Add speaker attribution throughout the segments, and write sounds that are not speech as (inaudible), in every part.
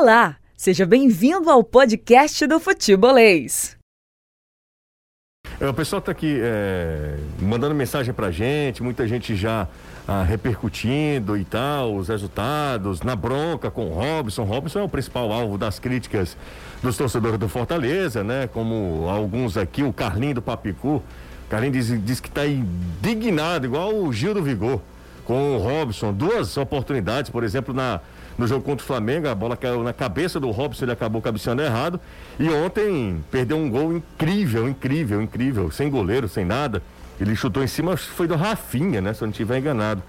Speaker 1: Olá, seja bem-vindo ao podcast do Futebolês.
Speaker 2: É, o pessoal está aqui é, mandando mensagem para gente, muita gente já ah, repercutindo e tal, os resultados, na bronca com o Robson. Robson é o principal alvo das críticas dos torcedores do Fortaleza, né? Como alguns aqui, o Carlinho do Papicu. Carlinho diz, diz que está indignado, igual o Gil do Vigor, com o Robson. Duas oportunidades, por exemplo, na no jogo contra o Flamengo, a bola caiu na cabeça do Robson, ele acabou cabeceando errado. E ontem perdeu um gol incrível, incrível, incrível, sem goleiro, sem nada. Ele chutou em cima, foi do Rafinha, né? Se eu não estiver enganado.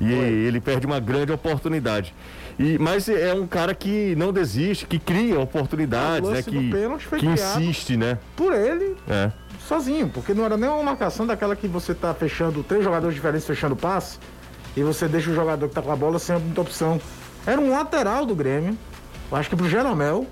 Speaker 2: E ele perde uma grande oportunidade. E, mas é um cara que não desiste, que cria oportunidades, né? Que, que insiste, né?
Speaker 3: Por ele, é. sozinho, porque não era nem uma marcação daquela que você tá fechando, três jogadores diferentes fechando passe, e você deixa o jogador que tá com a bola sem muita opção. Era um lateral do Grêmio. Eu acho que pro Jeromel.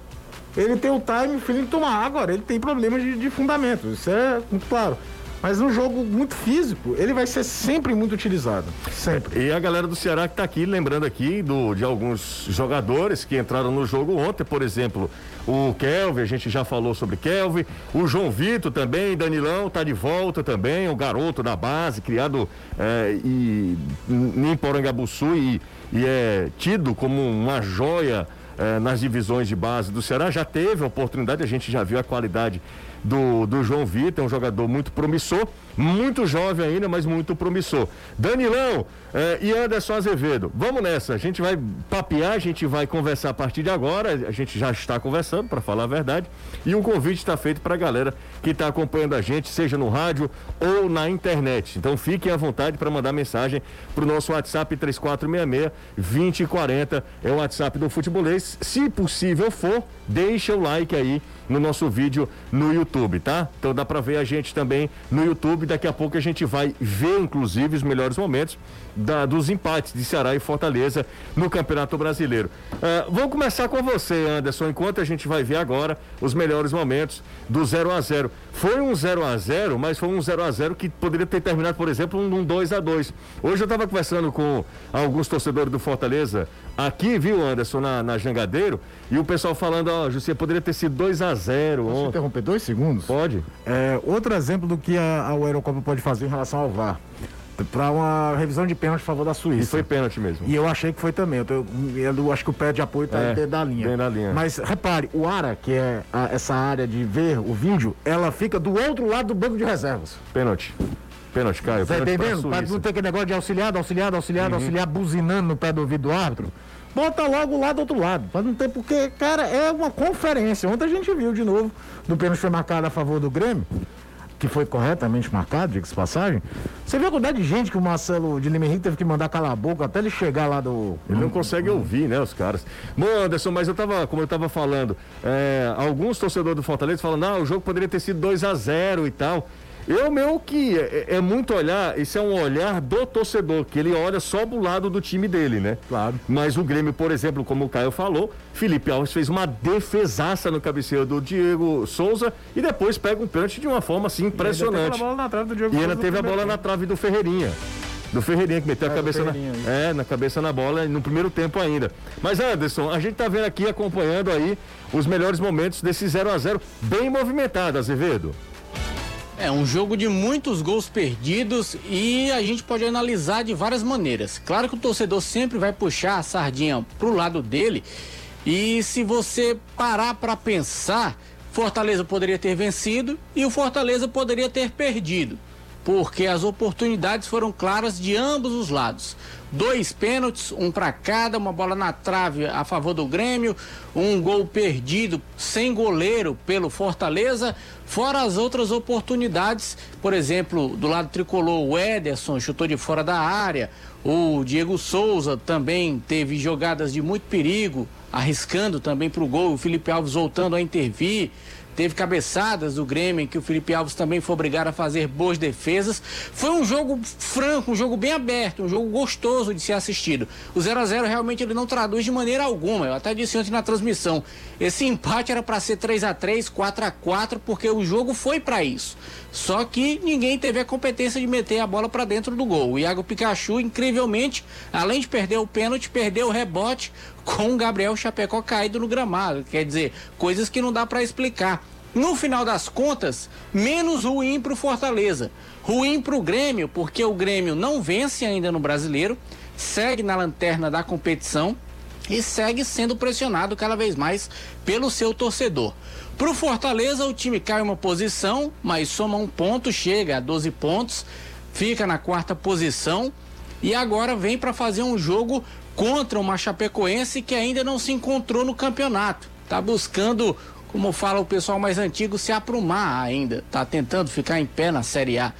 Speaker 3: Ele tem o time, o Felipe toma água, ele tem problemas de, de fundamento. Isso é muito claro. Mas num jogo muito físico, ele vai ser sempre muito utilizado. Sempre.
Speaker 2: E a galera do Ceará que está aqui, lembrando aqui do, de alguns jogadores que entraram no jogo ontem, por exemplo, o Kelvin, a gente já falou sobre Kelvin, o João Vitor também, Danilão está de volta também, o garoto da base, criado é, e, em Porangabuçu e, e é tido como uma joia é, nas divisões de base do Ceará, já teve a oportunidade, a gente já viu a qualidade do, do João Vitor, é um jogador muito promissor, muito jovem ainda, mas muito promissor. Danilão eh, e Anderson Azevedo, vamos nessa, a gente vai papear, a gente vai conversar a partir de agora, a gente já está conversando, para falar a verdade, e um convite está feito para a galera que está acompanhando a gente, seja no rádio ou na internet. Então fiquem à vontade para mandar mensagem para o nosso WhatsApp 3466-2040, é o WhatsApp do Futebolês. Se possível for, deixa o like aí no nosso vídeo no YouTube, tá? Então dá para ver a gente também no YouTube. Daqui a pouco a gente vai ver, inclusive, os melhores momentos da, dos empates de Ceará e Fortaleza no Campeonato Brasileiro. Uh, vamos começar com você, Anderson, enquanto a gente vai ver agora os melhores momentos do 0 a 0 Foi um 0 a 0 mas foi um 0 a 0 que poderia ter terminado, por exemplo, num 2 a 2 Hoje eu estava conversando com alguns torcedores do Fortaleza aqui, viu, Anderson, na, na Jangadeiro, e o pessoal falando, ó, oh, José, poderia ter sido 2 a 0
Speaker 3: Posso interromper dois segundos?
Speaker 2: Pode.
Speaker 3: É, outro exemplo do que a, a Eurocopa pode fazer em relação ao VAR para uma revisão de pênalti a favor da Suíça. E
Speaker 2: foi pênalti mesmo.
Speaker 3: E eu achei que foi também. Eu, tô, eu acho que o pé de apoio está é, dentro da linha.
Speaker 2: Dentro da linha.
Speaker 3: Mas repare, o ARA, que é a, essa área de ver o vídeo, ela fica do outro lado do banco de reservas.
Speaker 2: Pênalti. Pênalti, Caio.
Speaker 3: Tá entendendo? Para não ter aquele negócio de auxiliado, auxiliado, auxiliado, uhum. auxiliar, buzinando no pé do ouvido do árbitro. Bota logo lá do outro lado. Para não ter, porque, cara, é uma conferência. Ontem a gente viu de novo do pênalti foi marcado a favor do Grêmio que foi corretamente marcado, diga-se passagem. Você viu a quantidade de gente que o Marcelo de Lima Henrique teve que mandar calar a boca até ele chegar lá do.
Speaker 2: Ele não consegue ouvir, né, os caras. Bom, Anderson, mas eu tava, como eu tava falando, é, alguns torcedores do Fortaleza falam, não, o jogo poderia ter sido 2 a 0 e tal. Eu, meu, que é, é, muito olhar, isso é um olhar do torcedor, que ele olha só do lado do time dele, né?
Speaker 3: Claro.
Speaker 2: Mas o Grêmio, por exemplo, como o Caio falou, Felipe Alves fez uma defesaça no cabeceio do Diego Souza e depois pega um pênalti de uma forma assim impressionante. E ainda teve a bola na trave do Diego E ainda teve a bola na trave do Ferreirinha do Ferreirinha que meteu é, a cabeça na, é, na cabeça na bola no primeiro tempo ainda. Mas Anderson, a gente tá vendo aqui acompanhando aí os melhores momentos desse 0 a 0 bem movimentado, Azevedo.
Speaker 4: É um jogo de muitos gols perdidos e a gente pode analisar de várias maneiras. Claro que o torcedor sempre vai puxar a sardinha pro lado dele. E se você parar para pensar, Fortaleza poderia ter vencido e o Fortaleza poderia ter perdido porque as oportunidades foram claras de ambos os lados. Dois pênaltis, um para cada, uma bola na trave a favor do Grêmio, um gol perdido sem goleiro pelo Fortaleza, fora as outras oportunidades, por exemplo, do lado tricolor, o Ederson chutou de fora da área, o Diego Souza também teve jogadas de muito perigo, arriscando também para o gol, o Felipe Alves voltando a intervir. Teve cabeçadas do Grêmio, em que o Felipe Alves também foi obrigado a fazer boas defesas. Foi um jogo franco, um jogo bem aberto, um jogo gostoso de ser assistido. O 0 a 0 realmente ele não traduz de maneira alguma. Eu até disse ontem na transmissão. Esse empate era para ser 3 a 3 4 a 4 porque o jogo foi para isso. Só que ninguém teve a competência de meter a bola para dentro do gol. O Iago Pikachu, incrivelmente, além de perder o pênalti, perdeu o rebote, com Gabriel Chapecó caído no gramado. Quer dizer, coisas que não dá para explicar. No final das contas, menos ruim para o Fortaleza. Ruim para o Grêmio, porque o Grêmio não vence ainda no brasileiro, segue na lanterna da competição e segue sendo pressionado cada vez mais pelo seu torcedor. Para o Fortaleza, o time cai uma posição, mas soma um ponto, chega a 12 pontos, fica na quarta posição e agora vem para fazer um jogo contra uma Chapecoense que ainda não se encontrou no campeonato. Está buscando, como fala o pessoal mais antigo, se aprumar ainda. Está tentando ficar em pé na Série A.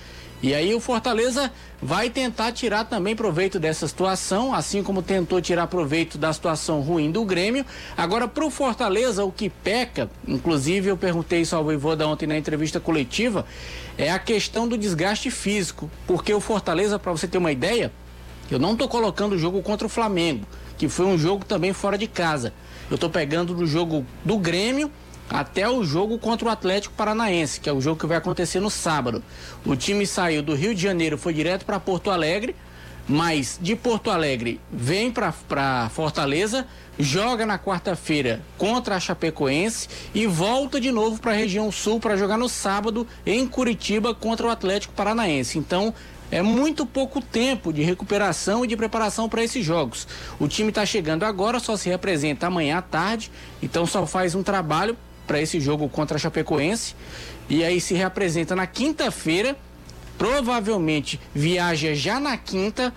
Speaker 4: E aí o Fortaleza vai tentar tirar também proveito dessa situação, assim como tentou tirar proveito da situação ruim do Grêmio. Agora, para o Fortaleza, o que peca, inclusive eu perguntei isso ao Voivoda ontem na entrevista coletiva, é a questão do desgaste físico. Porque o Fortaleza, para você ter uma ideia, eu não estou colocando o jogo contra o Flamengo, que foi um jogo também fora de casa. Eu estou pegando do jogo do Grêmio até o jogo contra o Atlético Paranaense, que é o jogo que vai acontecer no sábado. O time saiu do Rio de Janeiro, foi direto para Porto Alegre, mas de Porto Alegre vem para Fortaleza, joga na quarta-feira contra a Chapecoense e volta de novo para a região sul para jogar no sábado em Curitiba contra o Atlético Paranaense. Então, é muito pouco tempo de recuperação e de preparação para esses jogos. O time está chegando agora, só se representa amanhã à tarde, então só faz um trabalho para esse jogo contra a Chapecoense. E aí se reapresenta na quinta-feira, provavelmente viaja já na quinta,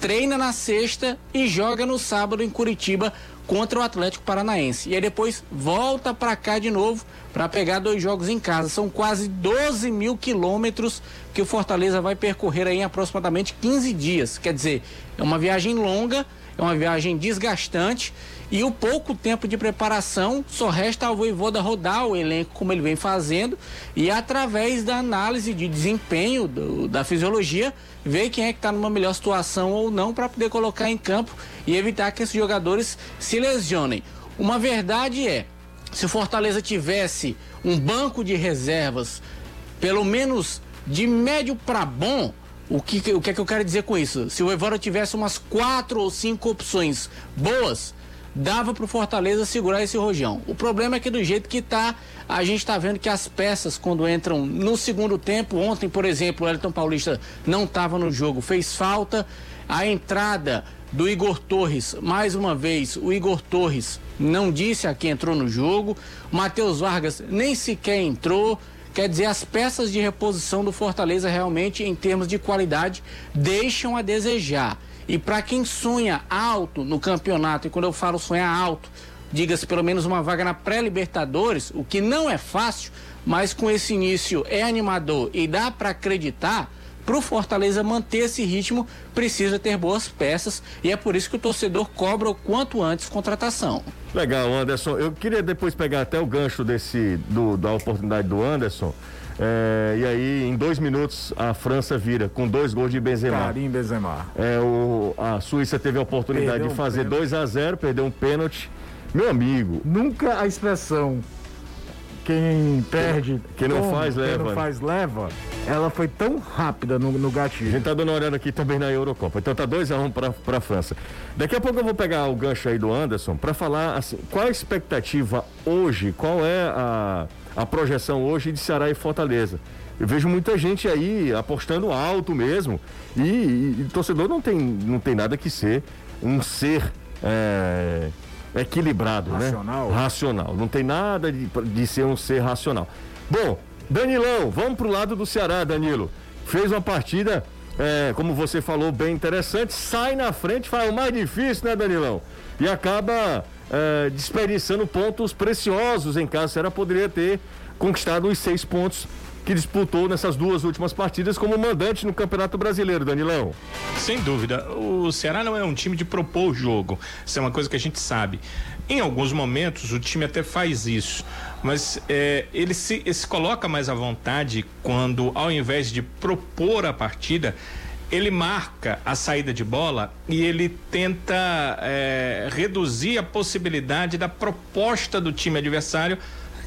Speaker 4: treina na sexta e joga no sábado em Curitiba contra o Atlético Paranaense. E aí depois volta para cá de novo para pegar dois jogos em casa. São quase 12 mil quilômetros que o Fortaleza vai percorrer aí em aproximadamente 15 dias. Quer dizer, é uma viagem longa, é uma viagem desgastante e o pouco tempo de preparação só resta ao Voivoda rodar o elenco como ele vem fazendo e através da análise de desempenho do, da fisiologia ver quem é que está numa melhor situação ou não para poder colocar em campo e evitar que esses jogadores se lesionem. Uma verdade é, se o Fortaleza tivesse um banco de reservas, pelo menos de médio para bom, o que, o que é que eu quero dizer com isso? Se o Evora tivesse umas quatro ou cinco opções boas, dava para o Fortaleza segurar esse rojão. O problema é que do jeito que está, a gente está vendo que as peças, quando entram no segundo tempo, ontem, por exemplo, o Elton Paulista não estava no jogo, fez falta. A entrada do Igor Torres, mais uma vez, o Igor Torres não disse a quem entrou no jogo. Matheus Vargas nem sequer entrou. Quer dizer, as peças de reposição do Fortaleza realmente, em termos de qualidade, deixam a desejar. E para quem sonha alto no campeonato, e quando eu falo sonhar alto, diga-se pelo menos uma vaga na pré-Libertadores, o que não é fácil, mas com esse início é animador e dá para acreditar. Para o Fortaleza manter esse ritmo, precisa ter boas peças e é por isso que o torcedor cobra o quanto antes contratação.
Speaker 2: Legal, Anderson. Eu queria depois pegar até o gancho desse do, da oportunidade do Anderson. É, e aí, em dois minutos, a França vira com dois gols de Benzema.
Speaker 3: Karim Benzema.
Speaker 2: É, o, a Suíça teve a oportunidade perdeu de fazer um 2 a 0 perdeu um pênalti. Meu amigo.
Speaker 3: Nunca a expressão quem perde.
Speaker 2: Quem, não toma, faz, leva.
Speaker 3: Quem não faz, leva. Ela foi tão rápida no, no gatilho.
Speaker 2: A gente tá dando uma olhada aqui também na Eurocopa. Então tá 2 a 1 um para pra França. Daqui a pouco eu vou pegar o gancho aí do Anderson para falar assim, qual a expectativa hoje, qual é a a projeção hoje de Ceará e Fortaleza. Eu vejo muita gente aí apostando alto mesmo. E, e, e torcedor não tem, não tem nada que ser um ser é, equilibrado,
Speaker 3: né? racional.
Speaker 2: né? Racional. Não tem nada de, de ser um ser racional. Bom, Danilão, vamos pro lado do Ceará, Danilo. Fez uma partida, é, como você falou, bem interessante. Sai na frente, faz o mais difícil, né, Danilão? E acaba uh, desperdiçando pontos preciosos em casa. O Ceará poderia ter conquistado os seis pontos que disputou nessas duas últimas partidas como mandante no Campeonato Brasileiro, Danilão.
Speaker 5: Sem dúvida. O Ceará não é um time de propor o jogo. Isso é uma coisa que a gente sabe. Em alguns momentos o time até faz isso, mas é, ele, se, ele se coloca mais à vontade quando, ao invés de propor a partida, ele marca a saída de bola e ele tenta é, reduzir a possibilidade da proposta do time adversário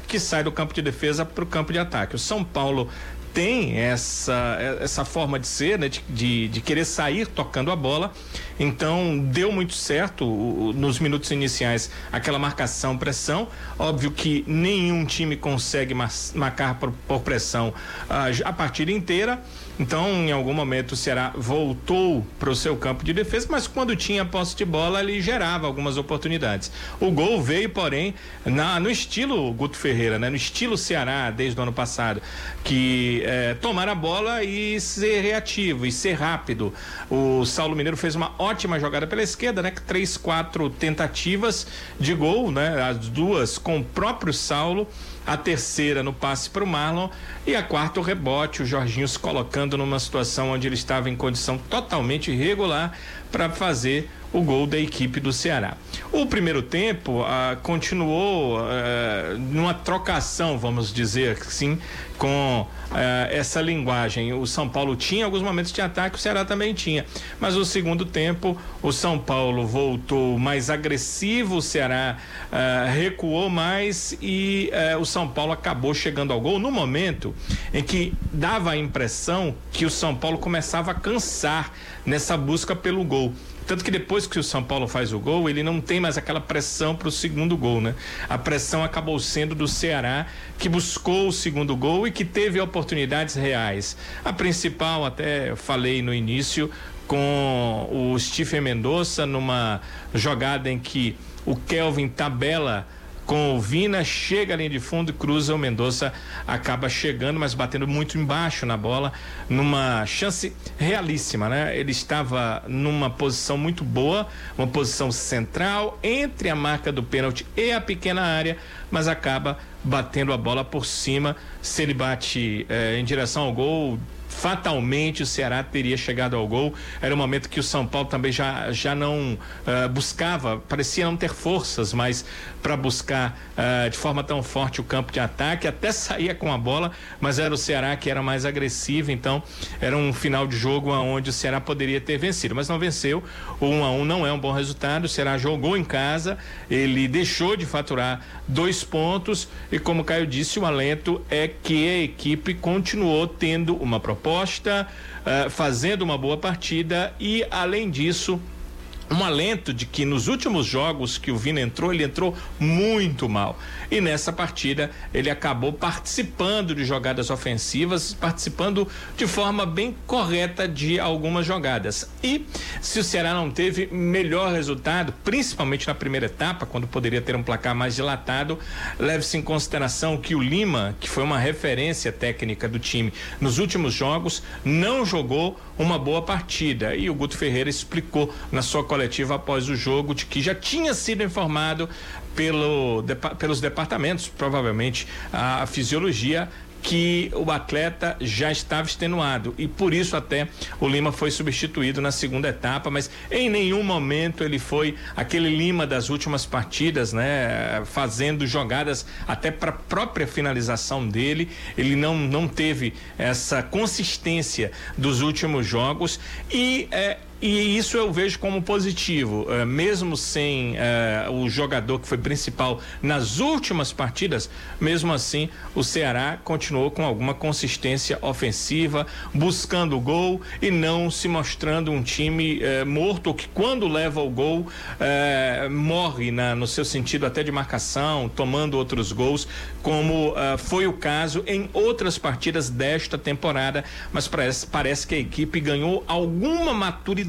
Speaker 5: que sai do campo de defesa para o campo de ataque. O São Paulo tem essa, essa forma de ser, né, de, de, de, querer sair tocando a bola. Então, deu muito certo o, nos minutos iniciais aquela marcação, pressão. Óbvio que nenhum time consegue marcar por, por pressão a, a partida inteira. Então, em algum momento, o Ceará voltou para o seu campo de defesa, mas quando tinha posse de bola, ele gerava algumas oportunidades. O gol veio, porém, na, no estilo Guto Ferreira, né? no estilo Ceará, desde o ano passado, que é, tomar a bola e ser reativo e ser rápido. O Saulo Mineiro fez uma ótima jogada pela esquerda, né? Três, quatro tentativas de gol, né? As duas com o próprio Saulo a terceira no passe para o Marlon e a quarta o rebote, o Jorginho se colocando numa situação onde ele estava em condição totalmente irregular para fazer o gol da equipe do Ceará. O primeiro tempo ah, continuou ah, numa trocação, vamos dizer assim, com ah, essa linguagem. O São Paulo tinha alguns momentos de ataque, o Ceará também tinha. Mas o segundo tempo, o São Paulo voltou mais agressivo, o Ceará ah, recuou mais e o São Paulo acabou chegando ao gol no momento em que dava a impressão que o São Paulo começava a cansar nessa busca pelo gol. Tanto que depois que o São Paulo faz o gol, ele não tem mais aquela pressão para o segundo gol, né? A pressão acabou sendo do Ceará, que buscou o segundo gol e que teve oportunidades reais. A principal, até falei no início, com o Stephen Mendonça, numa jogada em que o Kelvin tabela com o Vina, chega a linha de fundo cruza o Mendonça, acaba chegando, mas batendo muito embaixo na bola, numa chance realíssima, né? Ele estava numa posição muito boa, uma posição central entre a marca do pênalti e a pequena área, mas acaba batendo a bola por cima. Se ele bate eh, em direção ao gol, fatalmente o Ceará teria chegado ao gol. Era um momento que o São Paulo também já, já não uh, buscava, parecia não ter forças mais para buscar uh, de forma tão forte o campo de ataque, até saía com a bola, mas era o Ceará que era mais agressivo, então era um final de jogo onde o Ceará poderia ter vencido, mas não venceu. O 1 a 1 não é um bom resultado. O Ceará jogou em casa, ele deixou de faturar dois pontos e como o Caio disse, o alento é que a equipe continuou tendo uma proposta, uh, fazendo uma boa partida e além disso um alento de que nos últimos jogos que o Vina entrou, ele entrou muito mal. E nessa partida ele acabou participando de jogadas ofensivas, participando de forma bem correta de algumas jogadas. E se o Ceará não teve melhor resultado, principalmente na primeira etapa, quando poderia ter um placar mais dilatado, leve-se em consideração que o Lima, que foi uma referência técnica do time nos últimos jogos, não jogou uma boa partida. E o Guto Ferreira explicou na sua coletiva após o jogo de que já tinha sido informado pelo, pelos departamentos, provavelmente a fisiologia que o atleta já estava extenuado e por isso até o Lima foi substituído na segunda etapa, mas em nenhum momento ele foi aquele Lima das últimas partidas, né, fazendo jogadas até para a própria finalização dele. Ele não não teve essa consistência dos últimos jogos e é, e isso eu vejo como positivo, uh, mesmo sem uh, o jogador que foi principal nas últimas partidas, mesmo assim o Ceará continuou com alguma consistência ofensiva, buscando o gol e não se mostrando um time uh, morto que quando leva o gol morre na, no seu sentido até de marcação, tomando outros gols, como foi o caso em outras partidas desta temporada, mas parece, parece que a equipe ganhou alguma maturidade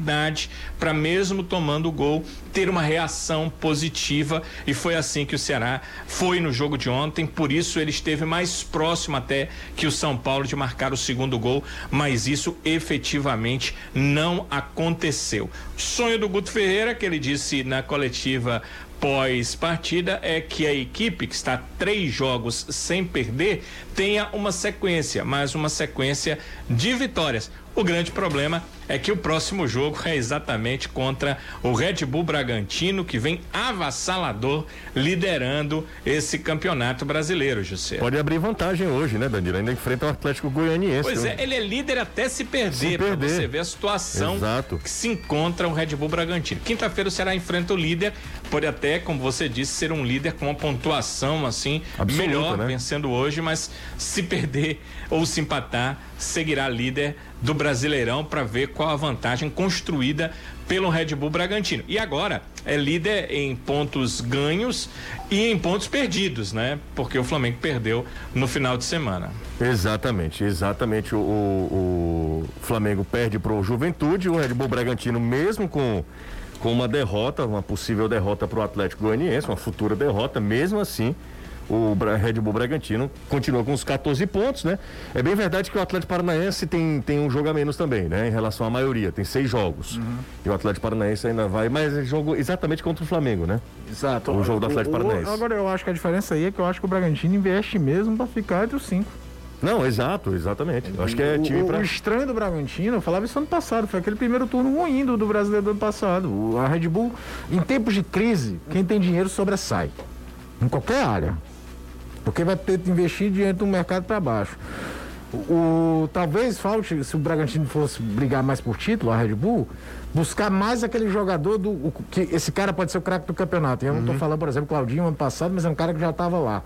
Speaker 5: para mesmo tomando o gol ter uma reação positiva e foi assim que o Ceará foi no jogo de ontem, por isso ele esteve mais próximo até que o São Paulo de marcar o segundo gol, mas isso efetivamente não aconteceu. Sonho do Guto Ferreira, que ele disse na coletiva pós-partida é que a equipe, que está três jogos sem perder, tenha uma sequência, mas uma sequência de vitórias. O grande problema é que o próximo jogo é exatamente contra o Red Bull Bragantino, que vem avassalador liderando esse campeonato brasileiro, José.
Speaker 2: Pode abrir vantagem hoje, né, Danilo? Ainda enfrenta o Atlético Goianiense.
Speaker 5: Pois é, ele é líder até se perder, se perder. pra você ver a situação Exato. que se encontra o Red Bull Bragantino. Quinta-feira o Ceará enfrenta o líder, pode até, como você disse, ser um líder com uma pontuação assim, Absoluta, melhor, né? vencendo hoje, mas se perder ou se empatar, seguirá líder do Brasileirão para ver qual a vantagem construída pelo Red Bull Bragantino. E agora é líder em pontos ganhos e em pontos perdidos, né? Porque o Flamengo perdeu no final de semana.
Speaker 2: Exatamente, exatamente. O, o, o Flamengo perde para o Juventude, o Red Bull Bragantino, mesmo com, com uma derrota, uma possível derrota para o Atlético Goianiense, uma futura derrota, mesmo assim o Red Bull Bragantino continua com os 14 pontos, né? É bem verdade que o Atlético Paranaense tem, tem um jogo a menos também, né? Em relação à maioria, tem seis jogos. Uhum. E o Atlético Paranaense ainda vai, mas é jogo exatamente contra o Flamengo, né?
Speaker 3: Exato.
Speaker 2: O jogo do Atlético Paranaense.
Speaker 3: Agora eu acho que a diferença aí é que eu acho que o Bragantino investe mesmo para ficar entre os cinco.
Speaker 2: Não, exato, exatamente. Eu acho que é time
Speaker 3: para. O estranho do Bragantino, eu falava isso ano passado, foi aquele primeiro turno ruim do, do brasileiro do ano passado. A Red Bull, em tempos de crise, quem tem dinheiro sobressai. Em qualquer área. Porque vai ter que investir dinheiro do mercado para baixo. O, talvez falte, se o Bragantino fosse brigar mais por título, a Red Bull, buscar mais aquele jogador do. O, que esse cara pode ser o craque do campeonato. Eu uhum. não estou falando, por exemplo, Claudinho ano passado, mas é um cara que já estava lá.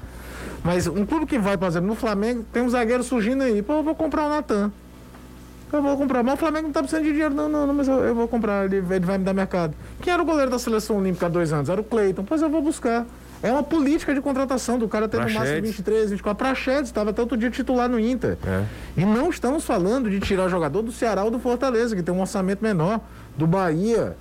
Speaker 3: Mas um clube que vai, por exemplo, no Flamengo, tem um zagueiro surgindo aí. Pô, eu vou comprar o Natan. Eu vou comprar. Mas o Flamengo não está precisando de dinheiro, não, não, não mas eu, eu, vou comprar, ele, ele vai me dar mercado. Quem era o goleiro da seleção olímpica há dois anos? Era o Cleiton. Pois eu vou buscar. É uma política de contratação do cara ter no máximo 23, 24. Praxedes estava tanto dia titular no Inter. É. E não estamos falando de tirar jogador do Ceará ou do Fortaleza, que tem um orçamento menor, do Bahia,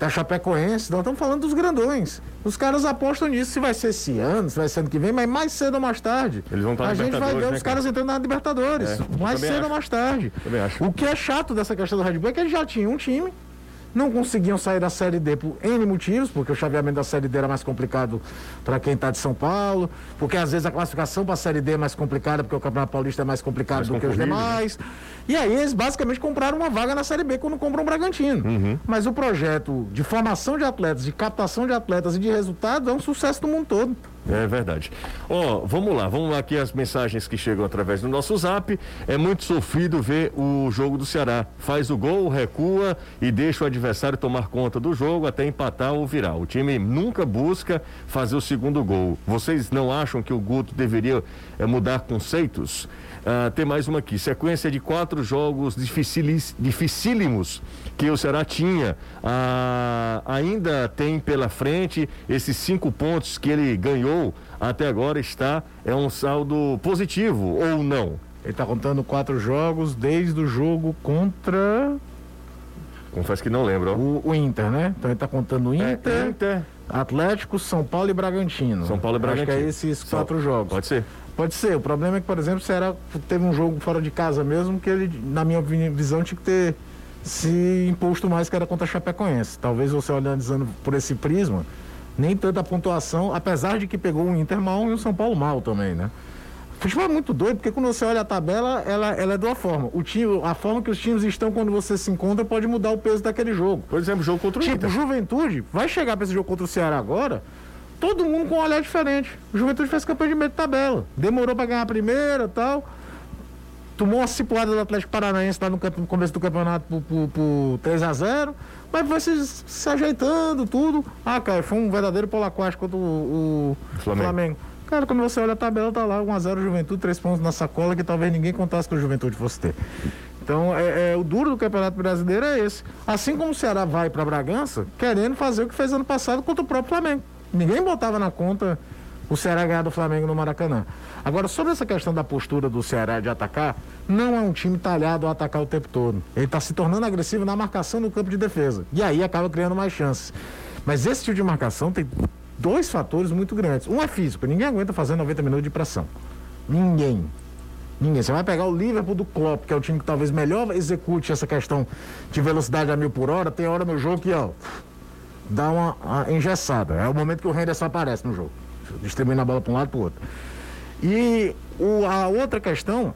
Speaker 3: da Chapecoense. Nós estamos falando dos grandões. Os caras apostam nisso, se vai ser esse ano, se vai ser ano que vem, mas mais cedo ou mais tarde.
Speaker 2: Eles vão estar
Speaker 3: A gente vai ver né, os caras entrando na Libertadores. É, mais cedo acho. ou mais tarde. O que é chato dessa questão do Red Bull é que eles já tinham um time não conseguiam sair da Série D por N motivos, porque o chaveamento da Série D era mais complicado para quem está de São Paulo, porque às vezes a classificação para a Série D é mais complicada, porque o Campeonato Paulista é mais complicado mais do que os demais. E aí eles basicamente compraram uma vaga na Série B quando compram o Bragantino. Uhum. Mas o projeto de formação de atletas, de captação de atletas e de resultados é um sucesso do mundo todo.
Speaker 2: É verdade. Ó, oh, vamos lá, vamos lá aqui as mensagens que chegam através do nosso zap. É muito sofrido ver o jogo do Ceará. Faz o gol, recua e deixa o adversário tomar conta do jogo até empatar ou virar. O time nunca busca fazer o segundo gol. Vocês não acham que o Guto deveria é, mudar conceitos? Ah, tem mais uma aqui. Sequência de quatro jogos dificílimos que o Ceará tinha. Ah, ainda tem pela frente esses cinco pontos que ele ganhou até agora está é um saldo positivo ou não?
Speaker 3: Ele está contando quatro jogos desde o jogo contra.
Speaker 2: Confesso que não lembro.
Speaker 3: O, o Inter, né? Então ele está contando é, Inter, é, Inter, Atlético, São Paulo e Bragantino.
Speaker 2: São Paulo e Bragantino.
Speaker 3: Acho que é esses quatro jogos.
Speaker 2: Pode ser.
Speaker 3: Pode ser. O problema é que, por exemplo, o Ceará teve um jogo fora de casa mesmo, que ele, na minha visão, tinha que ter se imposto mais que era contra a Chapecoense. Talvez você olhando por esse prisma, nem tanta pontuação, apesar de que pegou um Inter mal e o São Paulo mal também, né? O futebol é muito doido, porque quando você olha a tabela, ela, ela é de uma forma. O time, a forma que os times estão quando você se encontra pode mudar o peso daquele jogo.
Speaker 2: Por exemplo, jogo contra o
Speaker 3: tipo,
Speaker 2: Inter.
Speaker 3: Tipo, Juventude vai chegar para esse jogo contra o Ceará agora, todo mundo com um olhar diferente. O Juventude fez campeão de meio de tabela. Demorou para ganhar a primeira tal. Tomou uma cipuada do Atlético Paranaense lá no, no começo do campeonato por, por, por 3 a 0 mas foi se, se, ajeitando tudo. Ah, cara, foi um verdadeiro polaquástico contra o, o Flamengo. Flamengo. Cara, quando você olha a tabela, tá lá 1x0 Juventude, 3 pontos na sacola que talvez ninguém contasse que o Juventude fosse ter. Então, é, é, o duro do Campeonato Brasileiro é esse. Assim como o Ceará vai para Bragança, querendo fazer o que fez ano passado contra o próprio Flamengo. Ninguém botava na conta o Ceará ganhar do Flamengo no Maracanã. Agora, sobre essa questão da postura do Ceará de atacar, não é um time talhado a atacar o tempo todo. Ele está se tornando agressivo na marcação no campo de defesa. E aí acaba criando mais chances. Mas esse tipo de marcação tem dois fatores muito grandes. Um é físico, ninguém aguenta fazer 90 minutos de pressão. Ninguém. Ninguém. Você vai pegar o Liverpool do Klopp, que é o time que talvez melhor execute essa questão de velocidade a mil por hora. Tem hora no jogo que, ó, dá uma, uma engessada. É o momento que o Henderson aparece no jogo, distribuindo a bola para um lado para o outro. E o, a outra questão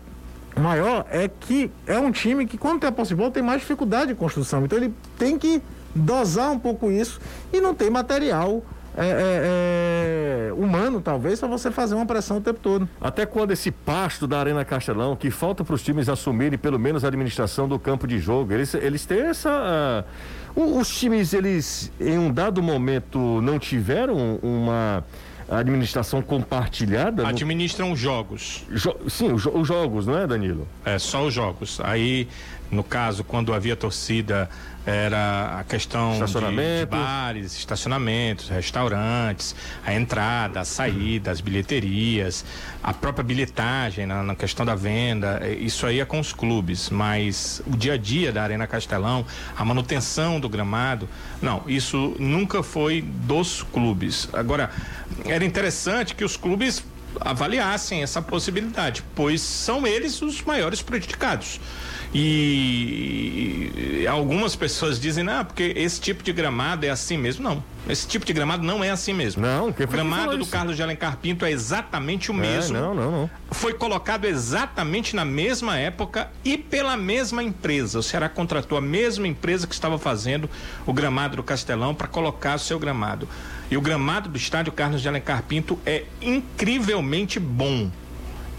Speaker 3: maior é que é um time que, quando tem a posse de bola, tem mais dificuldade de construção. Então ele tem que dosar um pouco isso e não tem material é, é, é, humano, talvez, para você fazer uma pressão o tempo todo.
Speaker 2: Até quando esse pasto da Arena Castelão, que falta para os times assumirem pelo menos a administração do campo de jogo, eles, eles têm essa. Uh, os times, eles, em um dado momento, não tiveram uma administração compartilhada?
Speaker 5: Administram no... jogos.
Speaker 2: Jo... Sim, os, os jogos, não é, Danilo?
Speaker 5: É, só os jogos. Aí, no caso, quando havia torcida era a questão de, bares, estacionamentos, restaurantes, a entrada, a saída, as bilheterias, a própria bilhetagem na, na, questão da venda, é, isso aí é com os clubes, mas o dia a dia da Arena Castelão, a manutenção do gramado, não, isso nunca foi dos clubes. Agora, era interessante que os clubes avaliassem essa possibilidade, pois são eles os maiores prejudicados. E algumas pessoas dizem, não, porque esse tipo de gramado é assim mesmo. Não, esse tipo de gramado não é assim mesmo.
Speaker 2: Não,
Speaker 5: que O gramado do Carlos de Alencar Pinto é exatamente o é, mesmo.
Speaker 2: Não, não, não.
Speaker 5: Foi colocado exatamente na mesma época e pela mesma empresa. O Ceará contratou a mesma empresa que estava fazendo o gramado do Castelão para colocar o seu gramado. E o gramado do estádio Carlos de Alencar Pinto é incrivelmente bom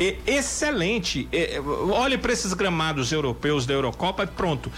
Speaker 5: é excelente. É, olhe para esses gramados europeus da Eurocopa, pronto.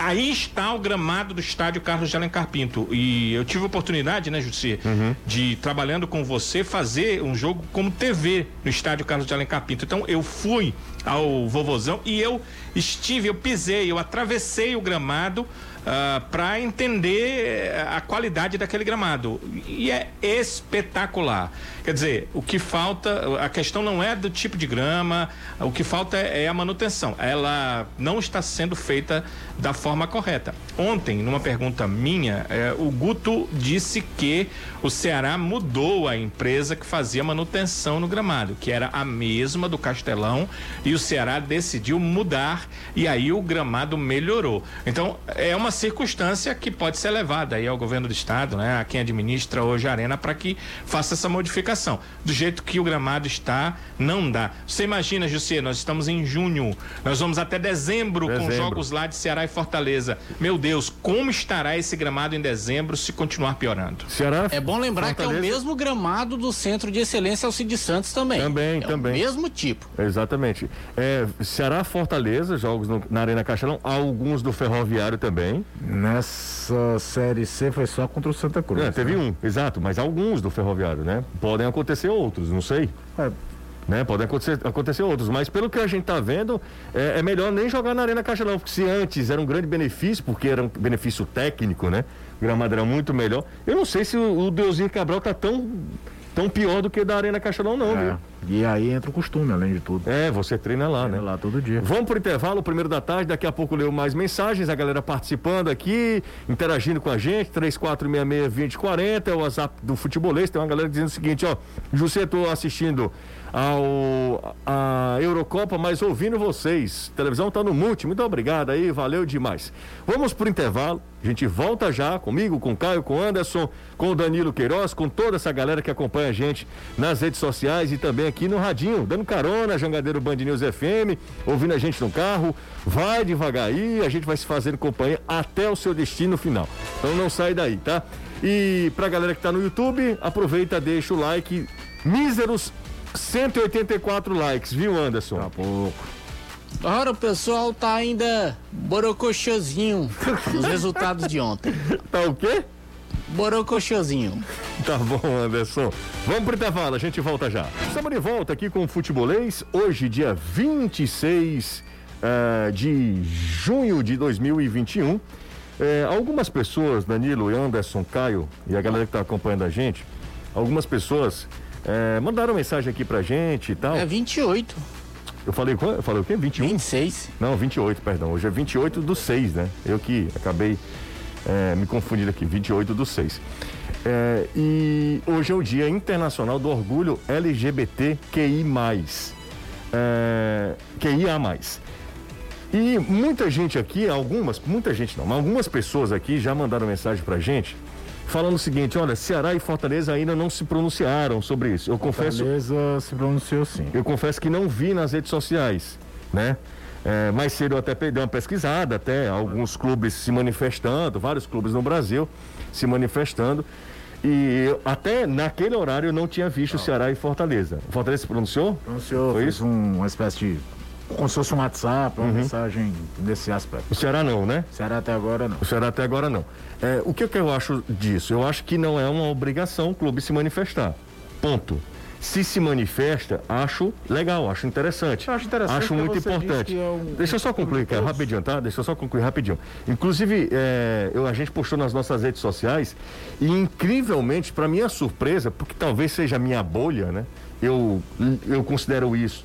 Speaker 5: Aí está o gramado do estádio Carlos de Alencar Pinto. E eu tive a oportunidade, né, Jussi, uhum. de trabalhando com você fazer um jogo como TV no estádio Carlos de Alencar Pinto. Então eu fui ao Vovozão e eu estive, eu pisei, eu atravessei o gramado ah, para entender a qualidade daquele gramado. E é espetacular. Quer dizer, o que falta, a questão não é do tipo de grama, o que falta é, é a manutenção. Ela não está sendo feita da forma correta. Ontem, numa pergunta minha, eh, o Guto disse que o Ceará mudou a empresa que fazia manutenção no gramado, que era a mesma do Castelão, e o Ceará decidiu mudar e aí o gramado melhorou. Então, é uma circunstância que pode ser levada aí ao governo do estado, né, a quem administra hoje a arena para que faça essa modificação. Do jeito que o gramado está, não dá. Você imagina, José, nós estamos em junho, nós vamos até dezembro, dezembro. com jogos lá de Ceará e Fortaleza. Meu Deus, como estará esse gramado em dezembro se continuar piorando?
Speaker 4: Ceará, é bom lembrar Fortaleza. que é o mesmo gramado do Centro de Excelência Alcides Santos também.
Speaker 2: Também,
Speaker 4: é
Speaker 2: também.
Speaker 4: O mesmo tipo.
Speaker 2: Exatamente. É, Ceará Fortaleza, jogos no, na Arena Castelão, alguns do Ferroviário também.
Speaker 3: Nessa série C foi só contra o Santa Cruz. É,
Speaker 2: teve né? um, exato, mas alguns do Ferroviário, né? Podem acontecer outros, não sei. É, né? Podem acontecer, acontecer outros, mas pelo que a gente está vendo, é, é, melhor nem jogar na Arena Castelão, porque se antes era um grande benefício, porque era um benefício técnico, né? O gramado era muito melhor. Eu não sei se o, o Deusinho Cabral tá tão tão pior do que da Arena Castelão, não, é. viu?
Speaker 3: E aí entra o costume, além de tudo.
Speaker 2: É, você treina lá,
Speaker 3: treina
Speaker 2: né?
Speaker 3: lá todo dia.
Speaker 2: Vamos pro intervalo, primeiro da tarde, daqui a pouco leu mais mensagens, a galera participando aqui, interagindo com a gente, 3466-2040, é o WhatsApp do futebolês, tem uma galera dizendo o seguinte, ó, José, tô assistindo ao a Eurocopa, mas ouvindo vocês. A televisão tá no multi. Muito obrigado aí, valeu demais. Vamos pro intervalo. A gente volta já comigo, com o Caio, com o Anderson, com o Danilo Queiroz, com toda essa galera que acompanha a gente nas redes sociais e também aqui no Radinho, dando carona, Jangadeiro Band News FM, ouvindo a gente no carro. Vai devagar aí, a gente vai se fazendo companhia até o seu destino final. Então não sai daí, tá? E pra galera que tá no YouTube, aproveita, deixa o like. Míseros 184 likes, viu, Anderson?
Speaker 3: Tá pouco.
Speaker 4: Ora, o pessoal tá ainda borocochosinho nos resultados de ontem. (laughs)
Speaker 2: Tá o quê?
Speaker 4: Borocochosinho.
Speaker 2: Tá bom, Anderson. Vamos pro intervalo, a gente volta já. Estamos de volta aqui com o Futebolês, hoje, dia 26 uh, eh, de junho de 2021. Uh, eh, algumas pessoas, Danilo, Anderson, Caio e a galera que tá acompanhando a gente, algumas pessoas é, mandaram mensagem aqui pra gente e tal.
Speaker 4: É 28.
Speaker 2: Eu falei, eu falei o quê? 21?
Speaker 4: 26.
Speaker 2: Não, 28, perdão. Hoje é 28 do 6, né? Eu que acabei é, me confundindo aqui, 28 do 6. É, e hoje é o Dia Internacional do Orgulho LGBTQI+. É, QIA+. E muita gente aqui, algumas, muita gente não, mas algumas pessoas aqui já mandaram mensagem pra gente falando o seguinte: olha, Ceará e Fortaleza ainda não se pronunciaram sobre isso. Eu
Speaker 3: Fortaleza
Speaker 2: confesso.
Speaker 3: Fortaleza se pronunciou sim.
Speaker 2: Eu confesso que não vi nas redes sociais. né? É, mais cedo eu até dei uma pesquisada, até alguns clubes se manifestando, vários clubes no Brasil se manifestando. E eu, até naquele horário eu não tinha visto não. Ceará e Fortaleza. O Fortaleza se pronunciou?
Speaker 3: Pronunciou, foi isso? Um, uma espécie de. Como se fosse um WhatsApp, uma uhum. mensagem desse aspecto.
Speaker 2: O Ceará não, né?
Speaker 3: O Ceará até agora não.
Speaker 2: O Ceará até agora não. É, o que, que eu acho disso? Eu acho que não é uma obrigação o clube se manifestar. Ponto se se manifesta, acho legal, acho interessante.
Speaker 3: Acho interessante.
Speaker 2: Acho muito importante. É um... Deixa eu só concluir, cara, rapidinho, tá? Deixa eu só concluir rapidinho. Inclusive, é, eu, a gente postou nas nossas redes sociais e, incrivelmente, para minha surpresa, porque talvez seja minha bolha, né? Eu, eu considero isso.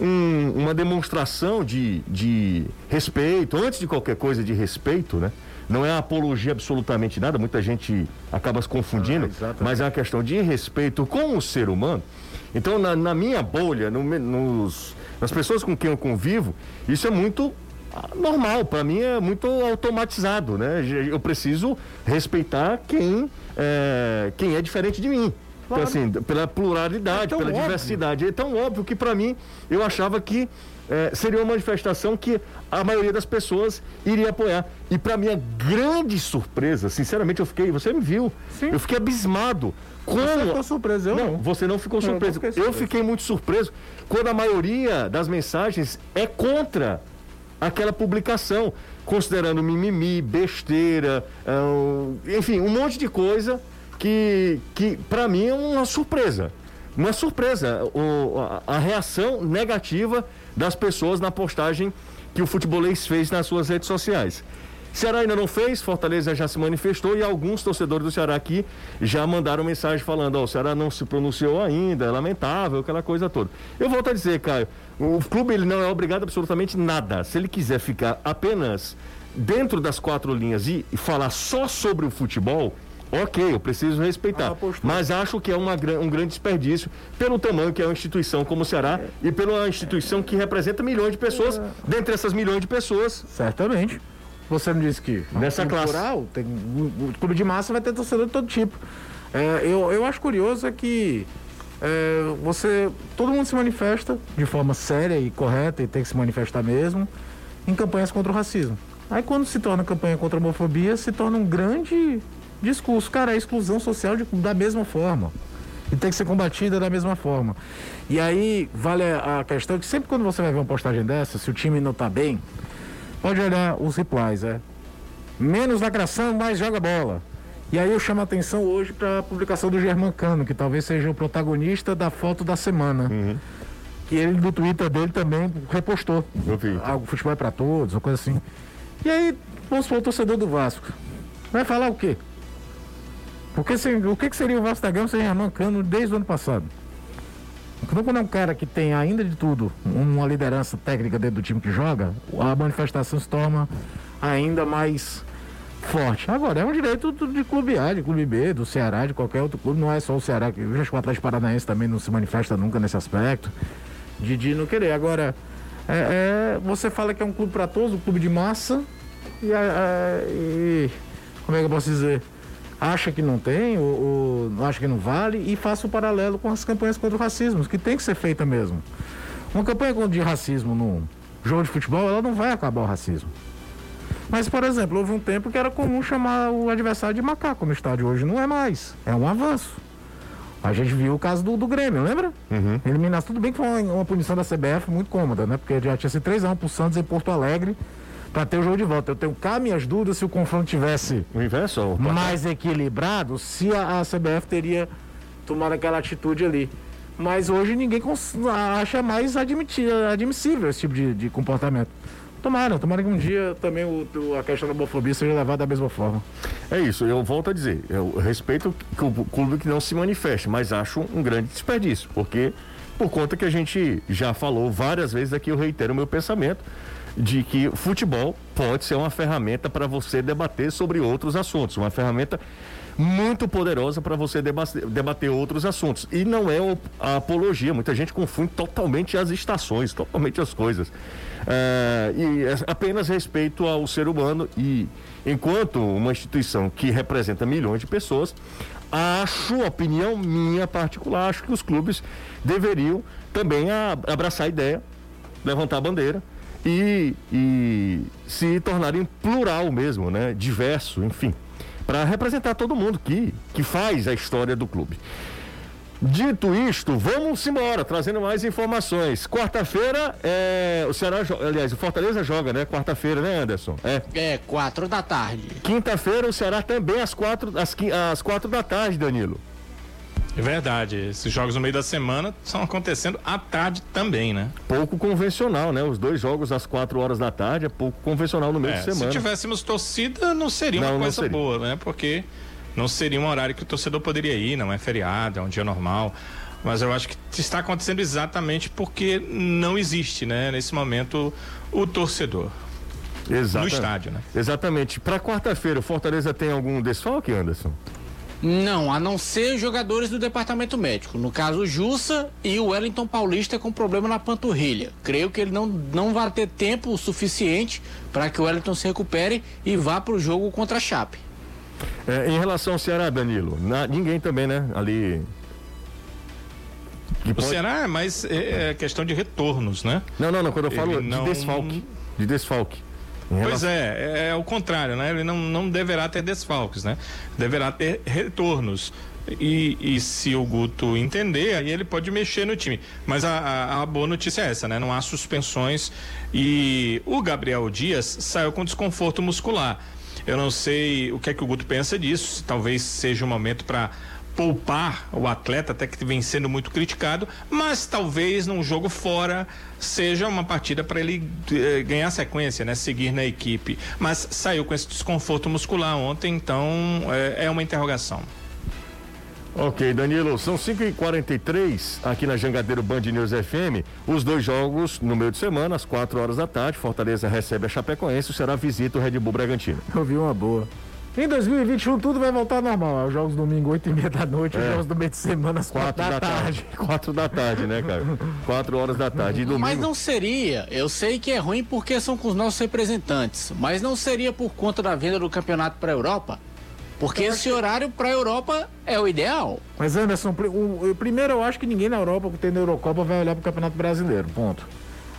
Speaker 2: Um, uma demonstração de, de respeito, antes de qualquer coisa de respeito, né? Não é apologia absolutamente nada, muita gente acaba se confundindo, ah, mas é uma questão de respeito com o ser humano. Então, na, na minha bolha, no, nos, nas pessoas com quem eu convivo, isso é muito normal, para mim é muito automatizado, né? Eu preciso respeitar quem é, quem é diferente de mim. Então, claro. Então, assim, pela pluralidade, é pela óbvio. diversidade. É tão óbvio que para mim, eu achava que é, seria uma manifestação que a maioria das pessoas iria apoiar. E para minha grande surpresa, sinceramente, eu fiquei, você me viu, Sim. eu fiquei abismado.
Speaker 3: Como... Você ficou surpreso, eu
Speaker 2: não. não. Você não ficou surpreso. Eu, eu fiquei muito surpreso quando a maioria das mensagens é contra aquela publicação, considerando mimimi, besteira, é, enfim, um monte de coisa que, que para mim é uma surpresa. Uma surpresa, o, a, a reação negativa das pessoas na postagem que o futebolês fez nas suas redes sociais. Ceará ainda não fez, Fortaleza já se manifestou e alguns torcedores do Ceará aqui já mandaram mensagem falando: Ó, oh, o Ceará não se pronunciou ainda, é lamentável, aquela coisa toda. Eu volto a dizer, Caio, o clube ele não é obrigado absolutamente nada. Se ele quiser ficar apenas dentro das quatro linhas e falar só sobre o futebol, Ok, eu preciso respeitar. Ah, mas acho que é uma, um grande desperdício pelo tamanho que é uma instituição como o Ceará é. e pela instituição que representa milhões de pessoas, é. dentre essas milhões de pessoas.
Speaker 3: Certamente. Você não disse que
Speaker 2: nessa classe
Speaker 3: rural, tem, o, o, clube de massa vai ter torcedor de todo tipo. É, eu, eu acho curioso é que é, você todo mundo se manifesta de forma séria e correta e tem que se manifestar mesmo em campanhas contra o racismo. Aí quando se torna campanha contra a homofobia, se torna um grande discurso. Cara, a exclusão social de, da mesma forma. E tem que ser combatida da mesma forma. E aí vale a questão que sempre quando você vai ver uma postagem dessa, se o time não tá bem, pode olhar os replies, é. Menos lacração, mais joga bola. E aí eu chamo a atenção hoje para a publicação do Germancano, que talvez seja o protagonista da foto da semana. Uhum. Que ele no Twitter dele também repostou. Algo futebol é para todos, uma coisa assim. E aí, vamos supor, o torcedor do Vasco. Vai falar o quê? Porque se, o que, que seria o Gama sem Germán Cano desde o ano passado? Então, quando é um cara que tem, ainda de tudo, uma liderança técnica dentro do time que joga, a manifestação se torna ainda mais forte. Agora, é um direito de clube A, de clube B, do Ceará, de qualquer outro clube, não é só o Ceará, que o Atlético Paranaense também não se manifesta nunca nesse aspecto, de, de não querer. Agora, é, é, você fala que é um clube para todos, um clube de massa, e, é, e como é que eu posso dizer? Acha que não tem, ou, ou acha que não vale, e faça o paralelo com as campanhas contra o racismo, que tem que ser feita mesmo. Uma campanha de racismo no jogo de futebol, ela não vai acabar o racismo. Mas, por exemplo, houve um tempo que era comum chamar o adversário de macaco no estádio. Hoje não é mais. É um avanço. A gente viu o caso do, do Grêmio, lembra? Uhum. Eliminar. Tudo bem que foi uma, uma, punição da CBF muito cômoda, né? Porque já tinha sido 3 anos pro Santos em Porto Alegre para ter o jogo de volta. Eu tenho cá minhas dúvidas se o confronto tivesse
Speaker 2: o inverso,
Speaker 3: mais equilibrado, se a, a, CBF teria tomado aquela atitude ali. Mas hoje ninguém acha mais admissível esse tipo de, de comportamento. Tomara, tomara que um dia também o, a questão da homofobia seja levada da mesma forma.
Speaker 2: É isso, eu volto a dizer, eu respeito o clube que não se manifeste, mas acho um grande desperdício, porque por conta que a gente já falou várias vezes aqui, eu reitero o meu pensamento de que futebol pode ser uma ferramenta para você debater sobre outros assuntos, uma ferramenta muito poderosa para você debater, debater, outros assuntos. E não é a apologia, muita gente confunde totalmente as estações, totalmente as coisas. É, e é apenas respeito ao ser humano e enquanto uma instituição que representa milhões de pessoas, acho, opinião minha particular, acho que os clubes deveriam também abraçar a ideia levantar a bandeira e, e se tornarem plural mesmo, né? Diverso, enfim, para representar todo mundo que, que faz a história do clube. Dito isto, vamos embora, trazendo mais informações. Quarta-feira, é, o Ceará, aliás, o Fortaleza joga, né? Quarta-feira, né, Anderson?
Speaker 4: É. É, quatro da tarde.
Speaker 2: Quinta-feira, o Ceará também às quatro, às, às quatro da tarde, Danilo.
Speaker 5: É verdade, esses jogos no meio da semana estão acontecendo à tarde também, né?
Speaker 2: Pouco convencional, né? Os dois jogos às quatro horas da tarde é pouco convencional no meio é, de semana.
Speaker 5: Se tivéssemos torcida, não seria não, uma coisa seria. boa, né? Porque não seria um horário que o torcedor poderia ir, não é feriado, é um dia normal. Mas eu acho que está acontecendo exatamente porque não existe, né, nesse momento, o torcedor.
Speaker 2: Exatamente.
Speaker 5: No estádio, né?
Speaker 2: Exatamente. Para quarta-feira, o Fortaleza tem algum desfalque, Anderson?
Speaker 4: Não, a não ser jogadores do departamento médico. No caso, o Jussa e o Wellington Paulista com problema na panturrilha. Creio que ele não, não vai ter tempo suficiente para que o Wellington se recupere e vá para o jogo contra a Chape.
Speaker 2: É, em relação ao Ceará, Danilo, na, ninguém também, né? Ali.
Speaker 5: O pode... Ceará é mais é, é, questão de retornos, né?
Speaker 2: Não, não, não. Quando eu falo de desfalque. De desfalque.
Speaker 5: Pois é, é, é o contrário, né? Ele não, não deverá ter desfalques, né? Deverá ter retornos. E, e, se o Guto entender, aí ele pode mexer no time. Mas a, a, a, boa notícia é essa, né? Não há suspensões e o Gabriel Dias saiu com desconforto muscular. Eu não sei o que é que o Guto pensa disso, talvez seja um momento para poupar o atleta, até que vem sendo muito criticado, mas talvez num jogo fora seja uma partida para ele eh, ganhar sequência, né? Seguir na equipe. Mas saiu com esse desconforto muscular ontem, então eh, é uma interrogação.
Speaker 2: Ok, Danilo, são 5h43 aqui na Jangadeiro Band News FM. Os dois jogos no meio de semana, às 4 horas da tarde. Fortaleza recebe a Chapecoense, será visita o Red Bull Bragantino.
Speaker 3: Eu vi uma boa. Em 2021 tudo vai voltar ao normal. Os jogos domingo, 8 e meia da noite, é. os jogos do meio de semana, às 4 da, da tarde.
Speaker 2: 4 da tarde, né, cara? 4 horas da tarde. Domingo...
Speaker 4: Mas não seria, eu sei que é ruim porque são com os nossos representantes, mas não seria por conta da venda do campeonato para a Europa? Porque eu esse horário para a Europa é o ideal.
Speaker 3: Mas Anderson, o, o, primeiro eu acho que ninguém na Europa que tem na Eurocopa vai olhar para o Campeonato Brasileiro, ponto.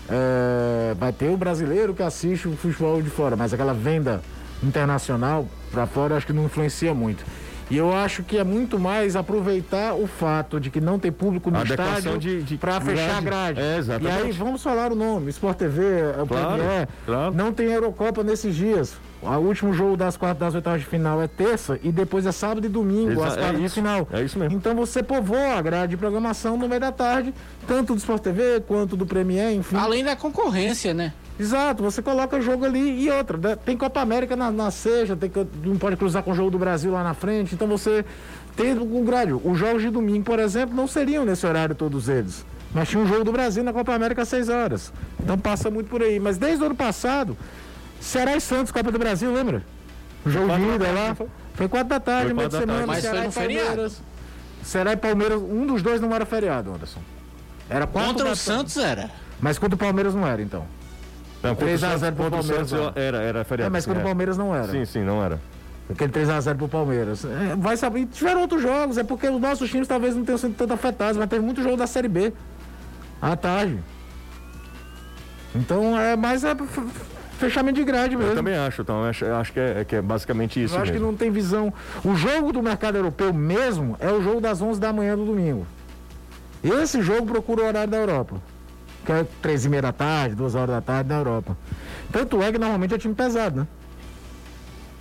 Speaker 3: É, vai ter o brasileiro que assiste o futebol de fora, mas aquela venda internacional para fora acho que não influencia muito. E eu acho que é muito mais aproveitar o fato de que não tem público no estádio para fechar a grade.
Speaker 2: É, exatamente.
Speaker 3: E aí vamos falar o nome, Sport TV, o claro, Premier, claro. não tem Eurocopa nesses dias. O último jogo das quartas das oitavas de final é terça e depois é sábado e domingo, Exa as quartas é de final.
Speaker 2: É isso mesmo.
Speaker 3: Então você povoa a grade de programação no meio da tarde, tanto do Sport TV quanto do Premier, enfim.
Speaker 4: Além da concorrência, né?
Speaker 3: Exato, você coloca o jogo ali e outra. Né? Tem Copa América na, na seja, tem, não pode cruzar com o jogo do Brasil lá na frente. Então você tem um grade. Os jogos de domingo, por exemplo, não seriam nesse horário todos eles. Mas tinha um jogo do Brasil na Copa América às 6 horas. Então passa muito por aí. Mas desde o ano passado, Ceará e Santos, Copa do Brasil, lembra? O jogo de ida lá. Foi 4 da tarde, meio de semana.
Speaker 4: Mas Ceará foi no feriado.
Speaker 3: Ceará e Palmeiras, um dos dois não era feriado, Anderson.
Speaker 4: Era Contra o Santos era.
Speaker 3: Mas contra o Palmeiras não era, então.
Speaker 2: Não, 3x0 pro Palmeiras. Era, era feriado. É,
Speaker 3: mas contra o Palmeiras não era.
Speaker 2: Sim, sim, não era.
Speaker 3: Aquele 3x0 pro Palmeiras. É, vai saber. Tiveram outros jogos, é porque os nossos times talvez não tenham sido tanto afetados, mas teve muito jogo da Série B. À tarde. Então é mais é fechamento de grade mesmo.
Speaker 2: Eu também acho, então. Acho, acho que, é, que é basicamente isso.
Speaker 3: Eu acho
Speaker 2: mesmo.
Speaker 3: que não tem visão. O jogo do mercado europeu mesmo é o jogo das 11 da manhã do domingo. Esse jogo procura o horário da Europa que é três e meia da tarde, duas horas da tarde na Europa. Tanto é que normalmente é time pesado, né?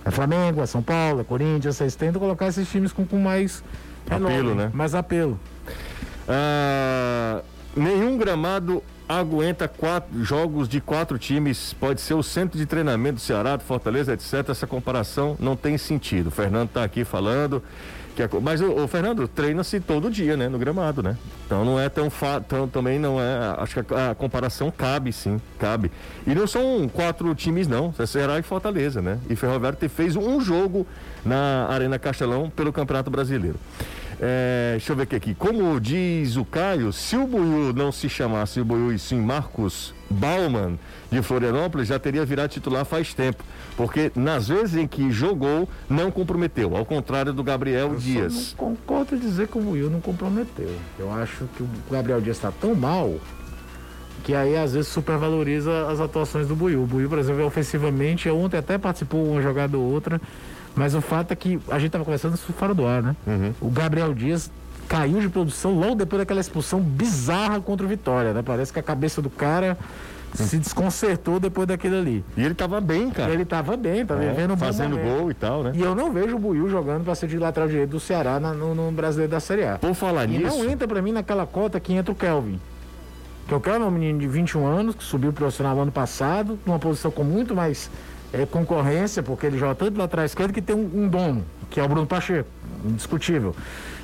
Speaker 3: É Flamengo, é São Paulo, é Corinthians, vocês tentam colocar esses times com, com mais
Speaker 2: apelo, né?
Speaker 3: Mais apelo.
Speaker 2: Ah, nenhum gramado aguenta quatro jogos de quatro times, pode ser o centro de treinamento do Ceará, do Fortaleza, etc. Essa comparação não tem sentido. O Fernando está aqui falando. Que mas o, o Fernando treina-se todo dia, né, no gramado, né? Então não é tão, fa, tão também não é, acho que a, a, comparação cabe sim, cabe. E não são quatro times não, é Ceará e Fortaleza, né? E Ferroviário fez um jogo na Arena Castelão pelo Campeonato Brasileiro. É, deixa eu ver aqui. Como diz o Caio, se o Buiu não se chamasse o Buiu e sim Marcos Bauman de Florianópolis, já teria virado titular faz tempo. Porque nas vezes em que jogou, não comprometeu. Ao contrário do Gabriel eu Dias.
Speaker 3: não concordo em dizer que o Buiu não comprometeu. Eu acho que o Gabriel Dias está tão mal que aí às vezes supervaloriza as atuações do Buiu. O Buiu, por exemplo, ofensivamente, ontem até participou uma jogada ou outra, mas o fato é que a gente estava conversando isso fora do ar, né?
Speaker 2: Uhum.
Speaker 3: O Gabriel Dias caiu de produção logo depois daquela expulsão bizarra contra o Vitória, né? Parece que a cabeça do cara se desconcertou depois daquilo ali.
Speaker 2: E ele tava bem, cara.
Speaker 3: Ele estava bem, tá
Speaker 2: É,
Speaker 3: vivendo um
Speaker 2: fazendo gol e tal, né?
Speaker 3: E eu não vejo o Buiu jogando para ser de lateral direito do Ceará na- no, no Brasileiro da Série A.
Speaker 2: Por falar
Speaker 3: E
Speaker 2: nisso.
Speaker 3: não entra pra mim naquela cota que entra o Kelvin. Que o Kelvin é um menino de 21 anos, que subiu pro profissional ano passado, numa posição com muito mais eh, concorrência, porque ele joga tanto lá atrás esquerdo que tem um, um dono, que é o Bruno Pacheco, indiscutível.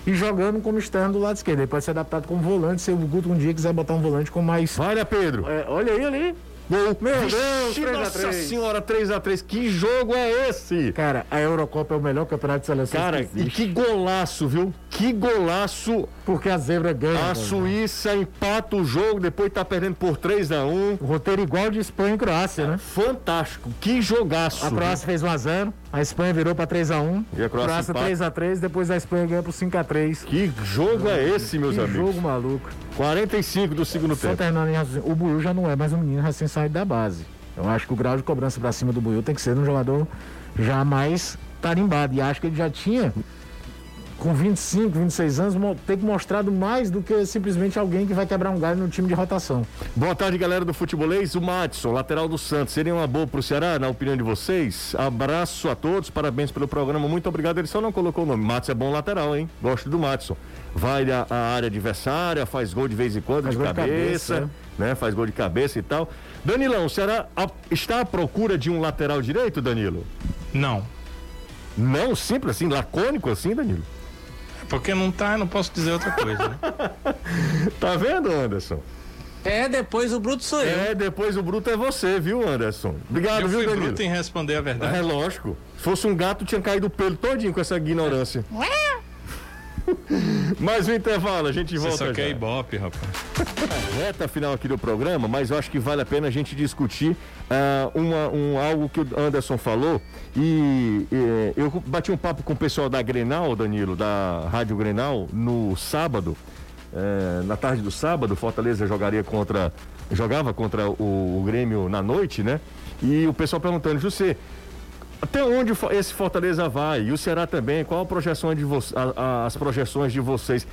Speaker 3: E jogando como externo do lado esquerdo. Ele pode ser adaptado como volante, se o Guto um dia quiser botar um volante com mais.
Speaker 2: Né, Pedro?
Speaker 3: É, olha aí, ali.
Speaker 2: Gol.
Speaker 3: Meu Deus,
Speaker 2: Vixe,
Speaker 3: 3 a
Speaker 2: Nossa
Speaker 3: 3.
Speaker 2: senhora, 3x3. Que jogo é esse?
Speaker 3: Cara, a Eurocopa é o melhor campeonato de seleção.
Speaker 2: Cara,
Speaker 3: que
Speaker 2: e que golaço, viu? Que golaço.
Speaker 3: Porque a zebra ganha.
Speaker 2: A
Speaker 3: cara.
Speaker 2: Suíça empata o jogo, depois tá perdendo por 3 a 1
Speaker 3: O roteiro igual de Espanha e Croácia, né?
Speaker 2: Fantástico. Que jogaço.
Speaker 3: A Croácia fez 1x0, a Espanha virou pra 3x1.
Speaker 2: E a Croácia empata.
Speaker 3: 3x3, depois a Espanha ganha pro 5x3.
Speaker 2: Que jogo é esse, meus
Speaker 3: Que
Speaker 2: amigos?
Speaker 3: jogo maluco.
Speaker 2: 45 do segundo
Speaker 3: Só
Speaker 2: tempo.
Speaker 3: terminando o Buiu já não é mais um menino recém-saído da base. Eu acho que o grau de cobrança pra cima do Buiu tem que ser um jogador já mais tarimbado. E acho que ele já tinha, com 25, 26 anos, que mostrado mais do que simplesmente alguém que vai quebrar um galho no time de rotação.
Speaker 2: Boa tarde, galera do Futebolês. O Matson, lateral do Santos, seria uma boa pro Ceará, na opinião de vocês? Abraço a todos, parabéns pelo programa, muito obrigado. Ele só não colocou o nome. Matson é bom lateral, hein? Gosto do Matson. Vai à, área adversária, faz gol de vez em quando,
Speaker 3: Faz
Speaker 2: de cabeça,
Speaker 3: cabeça,
Speaker 2: né? Faz gol de cabeça e tal. Danilão, o Ceará a- está à procura de um lateral direito, Danilo?
Speaker 5: Não.
Speaker 2: Não, simples assim, lacônico assim, Danilo?
Speaker 5: Porque não tá, eu não posso dizer outra coisa. Né? (laughs)
Speaker 2: Tá vendo, Anderson?
Speaker 4: É, depois o Bruto sou eu.
Speaker 2: É, depois o bruto é você, viu, Anderson? Obrigado,
Speaker 5: eu
Speaker 2: viu,
Speaker 5: fui
Speaker 2: Danilo?
Speaker 5: bruto em responder a verdade.
Speaker 2: É lógico. Se fosse um gato, tinha caído o pelo todinho com essa ignorância. Mais um intervalo, a gente
Speaker 5: Você
Speaker 2: volta
Speaker 5: só quer
Speaker 2: já.
Speaker 5: ibope, rapaz. (laughs)
Speaker 2: Reta final aqui do programa, mas eu acho que vale a pena a gente discutir ah, uma, um, algo que o Anderson falou. E eh, eu bati um papo com o pessoal da Grenal, Danilo, da Rádio Grenal, no sábado. eh, na tarde do sábado, Fortaleza jogaria contra. jogava contra o, o Grêmio na noite, né? E o pessoal perguntando, José, até onde esse Fortaleza vai? E o Ceará também? Qual a projeção de a- as projeções de vocês?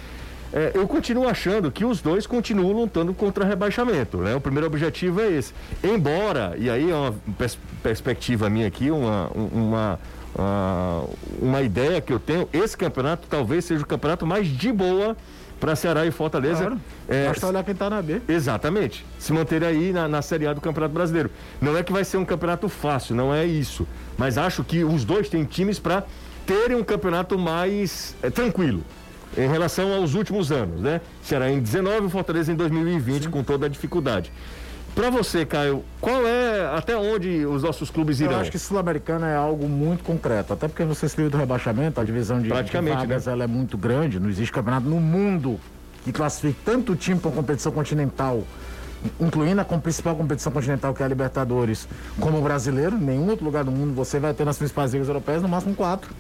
Speaker 2: É, eu continuo achando que os dois continuam lutando contra rebaixamento, né? O primeiro objetivo é esse. Embora, e aí é uma pers- perspectiva minha aqui, uma, um- uma, uma, uma ideia que eu tenho, esse campeonato talvez seja o campeonato mais de boa para Ceará e Fortaleza.
Speaker 3: Claro.
Speaker 2: É,
Speaker 3: Basta olhar quem tá na B.
Speaker 2: Exatamente. Se manter aí na, na Série A do Campeonato Brasileiro. Não é que vai ser um campeonato fácil, não é isso. Mas acho que os dois têm times para terem um campeonato mais é, tranquilo. Em relação aos últimos anos, né? Será em 19 e Fortaleza em 2020, com toda a dificuldade. Para você, Caio, qual é até onde os nossos clubes
Speaker 3: Eu
Speaker 2: irão?
Speaker 3: acho que Sul-Americana é algo muito concreto. Até porque você saiu do rebaixamento, a divisão de, de
Speaker 2: Praticamente,
Speaker 3: vagas ela é muito grande. Não existe campeonato no mundo que classifique tanto time para competição continental, incluindo a principal competição continental que é a Libertadores, como brasileiro. Em nenhum outro lugar do mundo você vai ter nas principais ligas europeias no máximo quatro.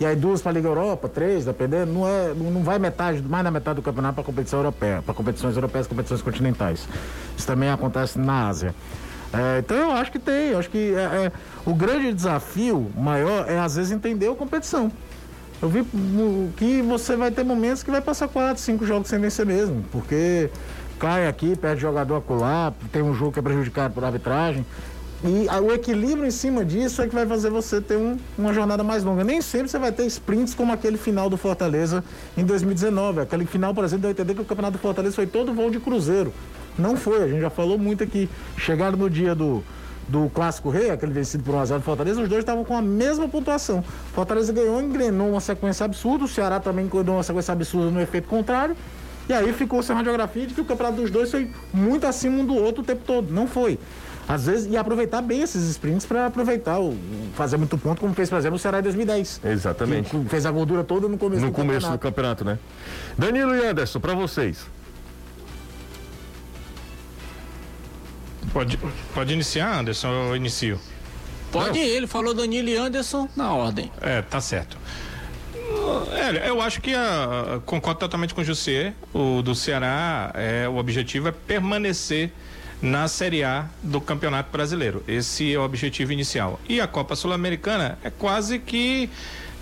Speaker 3: E aí duas para a Liga Europa, três, dependendo, não, é, não vai metade, mais da metade do campeonato para competição europeia, para competições europeias, competições continentais. Isso também acontece na Ásia. É, então eu acho que tem, eu acho que é, é, o grande desafio maior é às vezes entender a competição. Eu vi que você vai ter momentos que vai passar quatro, cinco jogos sem vencer mesmo, porque cai aqui, perde jogador acolá, tem um jogo que é prejudicado por arbitragem. E o equilíbrio em cima disso é que vai fazer você ter um- uma jornada mais longa. Nem sempre você vai ter sprints como aquele final do Fortaleza em 2019. Aquele final, por exemplo, deu a entender que o campeonato do Fortaleza foi todo voo de cruzeiro. Não foi, a gente já falou muito aqui. Chegaram no dia do, do Clássico Rei, aquele vencido por 1x0 do Fortaleza, os dois estavam com a mesma pontuação. Fortaleza ganhou, engrenou uma sequência absurda, o Ceará também engrenou uma sequência absurda no efeito contrário. E aí ficou sem radiografia de que o campeonato dos dois foi muito acima um do outro o tempo todo. Não foi. Às vezes, e aproveitar bem esses sprints para aproveitar, o, fazer muito ponto, como fez, por exemplo, o Ceará em 2010.
Speaker 2: Exatamente.
Speaker 3: Que fez a gordura toda no começo
Speaker 2: No
Speaker 3: do
Speaker 2: começo do
Speaker 3: campeonato.
Speaker 2: campeonato, né? Danilo e Anderson, para vocês.
Speaker 5: Pode, pode iniciar, Anderson? Eu inicio.
Speaker 4: Pode ir, ele falou Danilo e Anderson na ordem.
Speaker 5: É, tá certo. É, eu acho que a, concordo totalmente com o José. O do Ceará, é, o objetivo é permanecer na Série A do Campeonato Brasileiro. Esse é o objetivo inicial. E a Copa Sul-Americana é quase que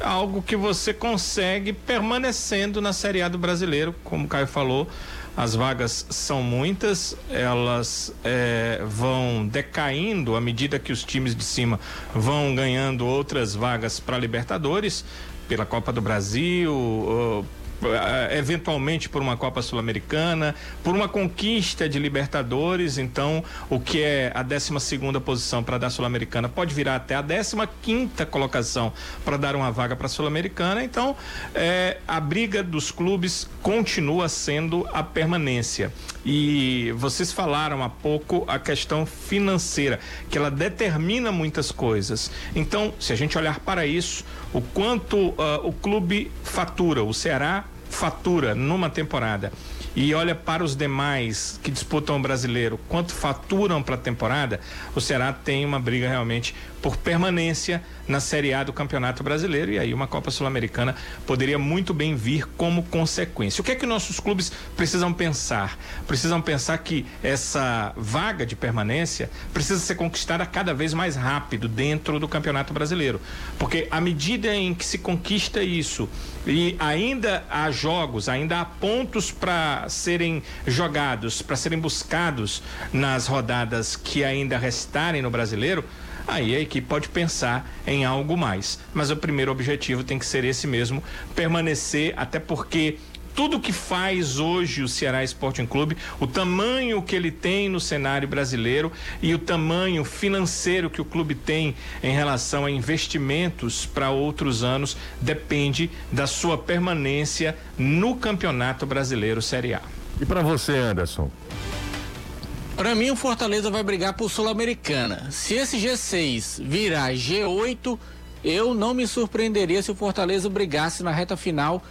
Speaker 5: algo que você consegue permanecendo na Série A do Brasileiro, como o Caio falou. As vagas são muitas, elas é, vão decaindo à medida que os times de cima vão ganhando outras vagas para Libertadores, pela Copa do Brasil, eh, eventualmente por uma Copa Sul-Americana, por uma conquista de Libertadores, então o que é a 12 segunda posição para dar Sul-Americana pode virar até a 15 quinta colocação para dar uma vaga para Sul-Americana, então é, a briga dos clubes continua sendo a permanência. E vocês falaram há pouco a questão financeira, que ela determina muitas coisas. Então, se a gente olhar para isso, o quanto uh, o clube fatura, o Ceará fatura numa temporada. E olha para os demais que disputam o brasileiro, quanto faturam para a temporada, o Ceará tem uma briga realmente por permanência na Série A do Campeonato Brasileiro e aí uma Copa Sul-Americana poderia muito bem vir como consequência. O que é que nossos clubes precisam pensar? Precisam pensar que essa vaga de permanência precisa ser conquistada cada vez mais rápido dentro do Campeonato Brasileiro, porque à medida em que se conquista isso e ainda há jogos, ainda há pontos para serem jogados, para serem buscados nas rodadas que ainda restarem no Brasileiro, aí a equipe pode pensar em algo mais. Mas o primeiro objetivo tem que ser esse mesmo, permanecer, até porque tudo que faz hoje o Ceará Sporting Clube, o tamanho que ele tem no cenário brasileiro e o tamanho financeiro que o clube tem em relação a investimentos para outros anos, depende da sua permanência no Campeonato Brasileiro Série A.
Speaker 2: E para você, Anderson?
Speaker 4: Para mim, o Fortaleza vai brigar por Sul-Americana. Se esse G6 virar G8, eu não me surpreenderia se o Fortaleza brigasse na reta final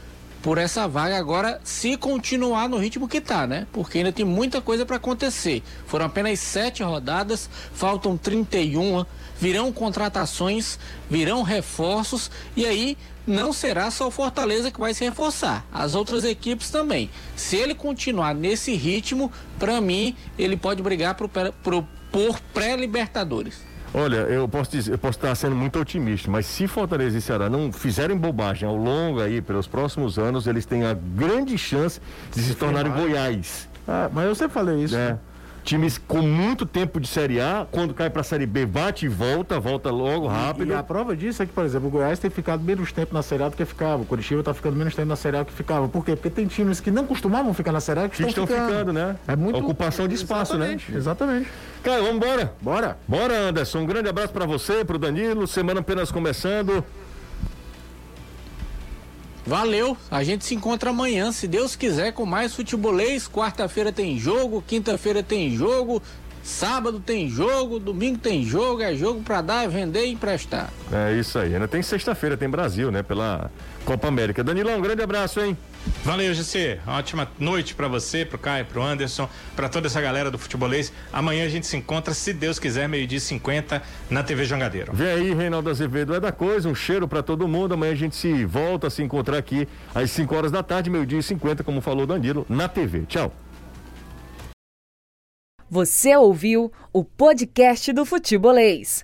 Speaker 4: por essa vaga agora, se continuar no ritmo que está, né? Porque ainda tem muita coisa para acontecer. Foram apenas sete rodadas, faltam 31, virão contratações, virão reforços e aí não será só o Fortaleza que vai se reforçar, as outras equipes também. Se ele continuar nesse ritmo, para mim, ele pode brigar pro, pro, por pré-Libertadores.
Speaker 2: Olha, eu posso dizer, eu posso estar sendo muito otimista, mas se Fortaleza e Ceará não fizerem bobagem ao longo aí, pelos próximos anos, eles têm a grande chance de se tornarem Goiás.
Speaker 3: Ah, mas eu sempre falei isso. É. Né?
Speaker 2: Times com muito tempo de Série A, quando cai para a Série B, bate e volta, volta logo, rápido. E,
Speaker 3: e, a prova disso é que, por exemplo, o Goiás tem ficado menos tempo na Série A do que ficava. O Curitiba está ficando menos tempo na Série A do que ficava. Por quê? Porque tem times que não costumavam ficar na Série A que, que estão, ficando. ficando.
Speaker 2: né? É muito... Ocupação de espaço,
Speaker 3: né? exatamente, né? Exatamente.
Speaker 2: Cara, vamos embora. Bora. Bora, Anderson. Um grande abraço para você, para o Danilo. Semana apenas começando.
Speaker 4: Valeu, a gente se encontra amanhã, se Deus quiser, com mais futebolês. Quarta-feira tem jogo, quinta-feira tem jogo, Sábado tem jogo, domingo tem jogo, é jogo para dar, vender e emprestar.
Speaker 2: É isso aí. Ainda tem sexta-feira, tem Brasil, né? Pela Copa América. Danilão, um grande abraço, hein?
Speaker 5: Valeu, GC. Ótima noite para você, pro Caio, pro Anderson, para toda essa galera do futebolês. Amanhã a gente se encontra, se Deus quiser, meio-dia 50 na TV Jangadeiro.
Speaker 2: Vem aí, Reinaldo Azevedo é da coisa, um cheiro para todo mundo. Amanhã a gente se volta a se encontrar aqui às 5 horas da tarde, meio-dia 50, como falou Danilo, na TV. Tchau.
Speaker 1: Você ouviu o podcast do Futebolês.